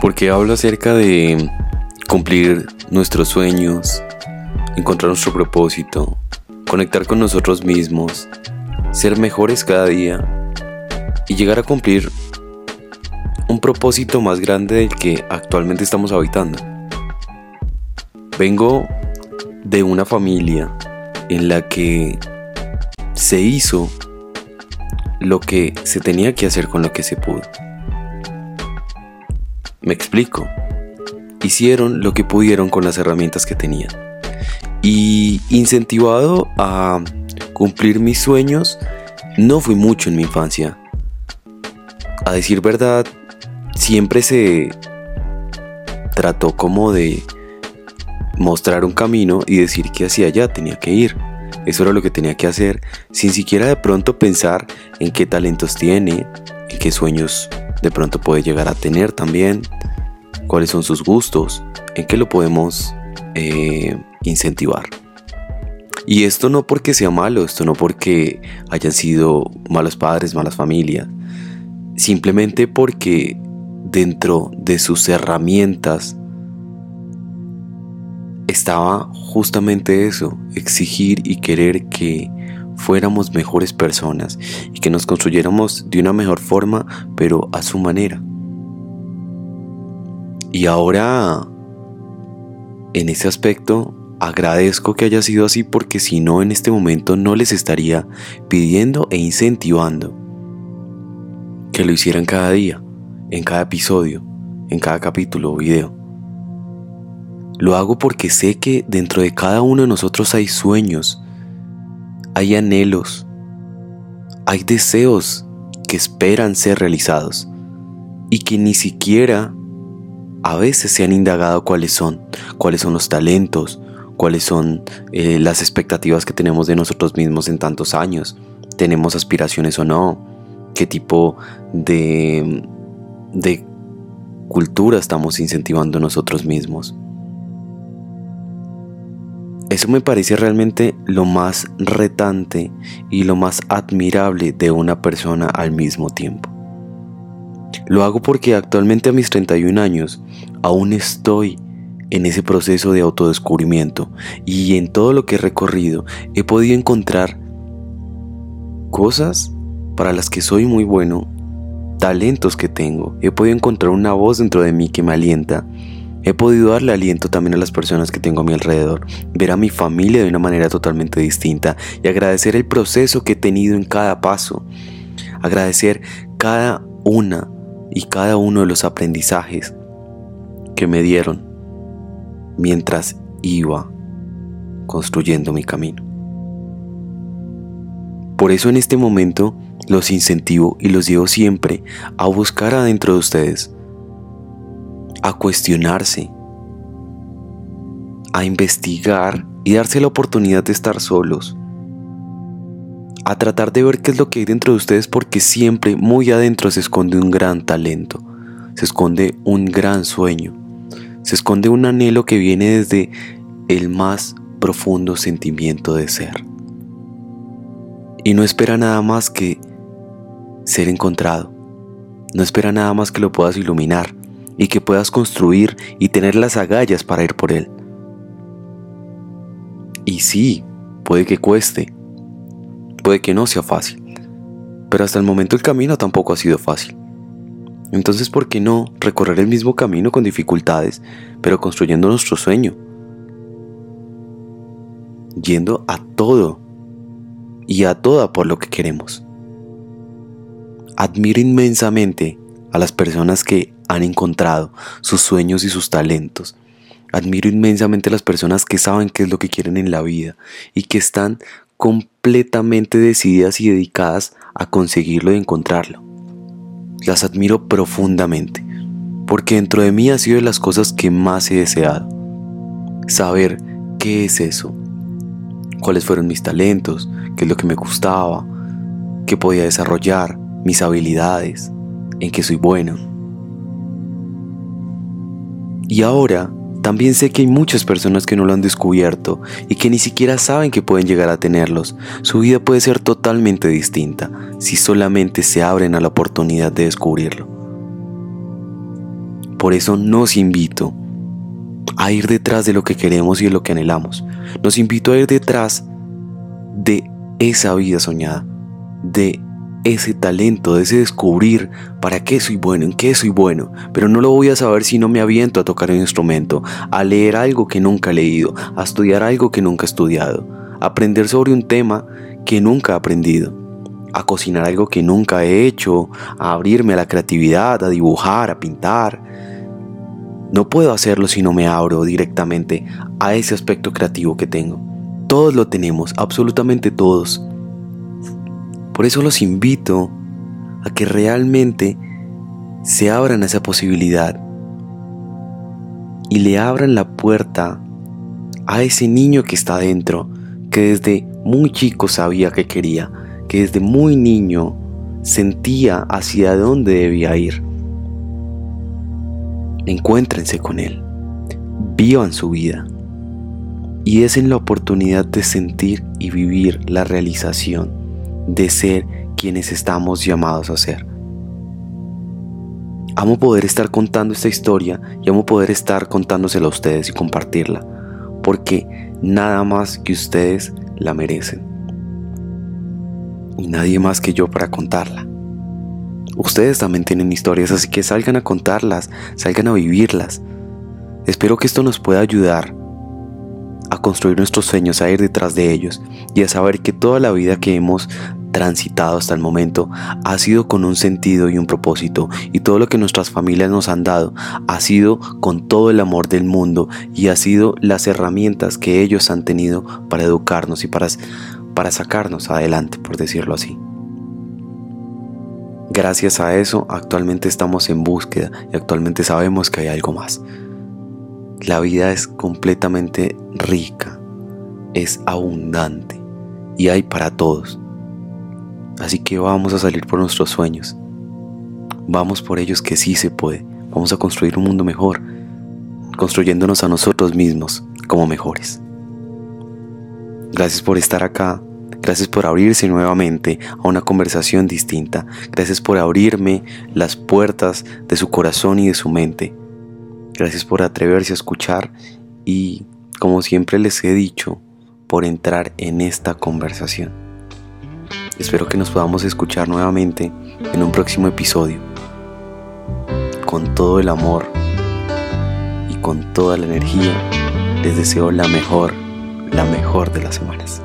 porque hablo acerca de cumplir nuestros sueños, encontrar nuestro propósito, conectar con nosotros mismos, ser mejores cada día y llegar a cumplir un propósito más grande del que actualmente estamos habitando. Vengo de una familia en la que se hizo lo que se tenía que hacer con lo que se pudo. Me explico. Hicieron lo que pudieron con las herramientas que tenían. Y incentivado a cumplir mis sueños, no fui mucho en mi infancia. A decir verdad, siempre se trató como de mostrar un camino y decir que hacia allá tenía que ir. Eso era lo que tenía que hacer, sin siquiera de pronto pensar en qué talentos tiene, en qué sueños de pronto puede llegar a tener también, cuáles son sus gustos, en qué lo podemos eh, incentivar. Y esto no porque sea malo, esto no porque hayan sido malos padres, malas familias, simplemente porque dentro de sus herramientas estaba justamente eso, exigir y querer que fuéramos mejores personas y que nos construyéramos de una mejor forma, pero a su manera. Y ahora, en ese aspecto, agradezco que haya sido así porque si no, en este momento no les estaría pidiendo e incentivando que lo hicieran cada día, en cada episodio, en cada capítulo o video. Lo hago porque sé que dentro de cada uno de nosotros hay sueños, hay anhelos, hay deseos que esperan ser realizados y que ni siquiera a veces se han indagado cuáles son, cuáles son los talentos, cuáles son eh, las expectativas que tenemos de nosotros mismos en tantos años, tenemos aspiraciones o no, qué tipo de, de cultura estamos incentivando nosotros mismos. Eso me parece realmente lo más retante y lo más admirable de una persona al mismo tiempo. Lo hago porque actualmente a mis 31 años aún estoy en ese proceso de autodescubrimiento. Y en todo lo que he recorrido he podido encontrar cosas para las que soy muy bueno, talentos que tengo, he podido encontrar una voz dentro de mí que me alienta. He podido darle aliento también a las personas que tengo a mi alrededor, ver a mi familia de una manera totalmente distinta y agradecer el proceso que he tenido en cada paso. Agradecer cada una y cada uno de los aprendizajes que me dieron mientras iba construyendo mi camino. Por eso en este momento los incentivo y los llevo siempre a buscar adentro de ustedes a cuestionarse, a investigar y darse la oportunidad de estar solos, a tratar de ver qué es lo que hay dentro de ustedes porque siempre muy adentro se esconde un gran talento, se esconde un gran sueño, se esconde un anhelo que viene desde el más profundo sentimiento de ser. Y no espera nada más que ser encontrado, no espera nada más que lo puedas iluminar, y que puedas construir y tener las agallas para ir por él. Y sí, puede que cueste, puede que no sea fácil, pero hasta el momento el camino tampoco ha sido fácil. Entonces, ¿por qué no recorrer el mismo camino con dificultades, pero construyendo nuestro sueño? Yendo a todo y a toda por lo que queremos. Admiro inmensamente a las personas que han encontrado sus sueños y sus talentos. Admiro inmensamente a las personas que saben qué es lo que quieren en la vida y que están completamente decididas y dedicadas a conseguirlo y encontrarlo. Las admiro profundamente, porque dentro de mí ha sido de las cosas que más he deseado. Saber qué es eso, cuáles fueron mis talentos, qué es lo que me gustaba, que podía desarrollar mis habilidades, en que soy bueno. Y ahora también sé que hay muchas personas que no lo han descubierto y que ni siquiera saben que pueden llegar a tenerlos. Su vida puede ser totalmente distinta si solamente se abren a la oportunidad de descubrirlo. Por eso nos invito a ir detrás de lo que queremos y de lo que anhelamos. Nos invito a ir detrás de esa vida soñada, de ese talento, de ese descubrir para qué soy bueno, en qué soy bueno, pero no lo voy a saber si no me aviento a tocar un instrumento, a leer algo que nunca he leído, a estudiar algo que nunca he estudiado, a aprender sobre un tema que nunca he aprendido, a cocinar algo que nunca he hecho, a abrirme a la creatividad, a dibujar, a pintar. No puedo hacerlo si no me abro directamente a ese aspecto creativo que tengo. Todos lo tenemos, absolutamente todos por eso los invito a que realmente se abran a esa posibilidad y le abran la puerta a ese niño que está dentro, que desde muy chico sabía que quería, que desde muy niño sentía hacia dónde debía ir. Encuéntrense con él, vivan su vida y es en la oportunidad de sentir y vivir la realización de ser quienes estamos llamados a ser. Amo poder estar contando esta historia y amo poder estar contándosela a ustedes y compartirla, porque nada más que ustedes la merecen. Y nadie más que yo para contarla. Ustedes también tienen historias, así que salgan a contarlas, salgan a vivirlas. Espero que esto nos pueda ayudar a construir nuestros sueños, a ir detrás de ellos y a saber que toda la vida que hemos transitado hasta el momento ha sido con un sentido y un propósito y todo lo que nuestras familias nos han dado ha sido con todo el amor del mundo y ha sido las herramientas que ellos han tenido para educarnos y para, para sacarnos adelante, por decirlo así. Gracias a eso actualmente estamos en búsqueda y actualmente sabemos que hay algo más. La vida es completamente rica, es abundante y hay para todos. Así que vamos a salir por nuestros sueños. Vamos por ellos que sí se puede. Vamos a construir un mundo mejor, construyéndonos a nosotros mismos como mejores. Gracias por estar acá. Gracias por abrirse nuevamente a una conversación distinta. Gracias por abrirme las puertas de su corazón y de su mente. Gracias por atreverse a escuchar y, como siempre les he dicho, por entrar en esta conversación. Espero que nos podamos escuchar nuevamente en un próximo episodio. Con todo el amor y con toda la energía, les deseo la mejor, la mejor de las semanas.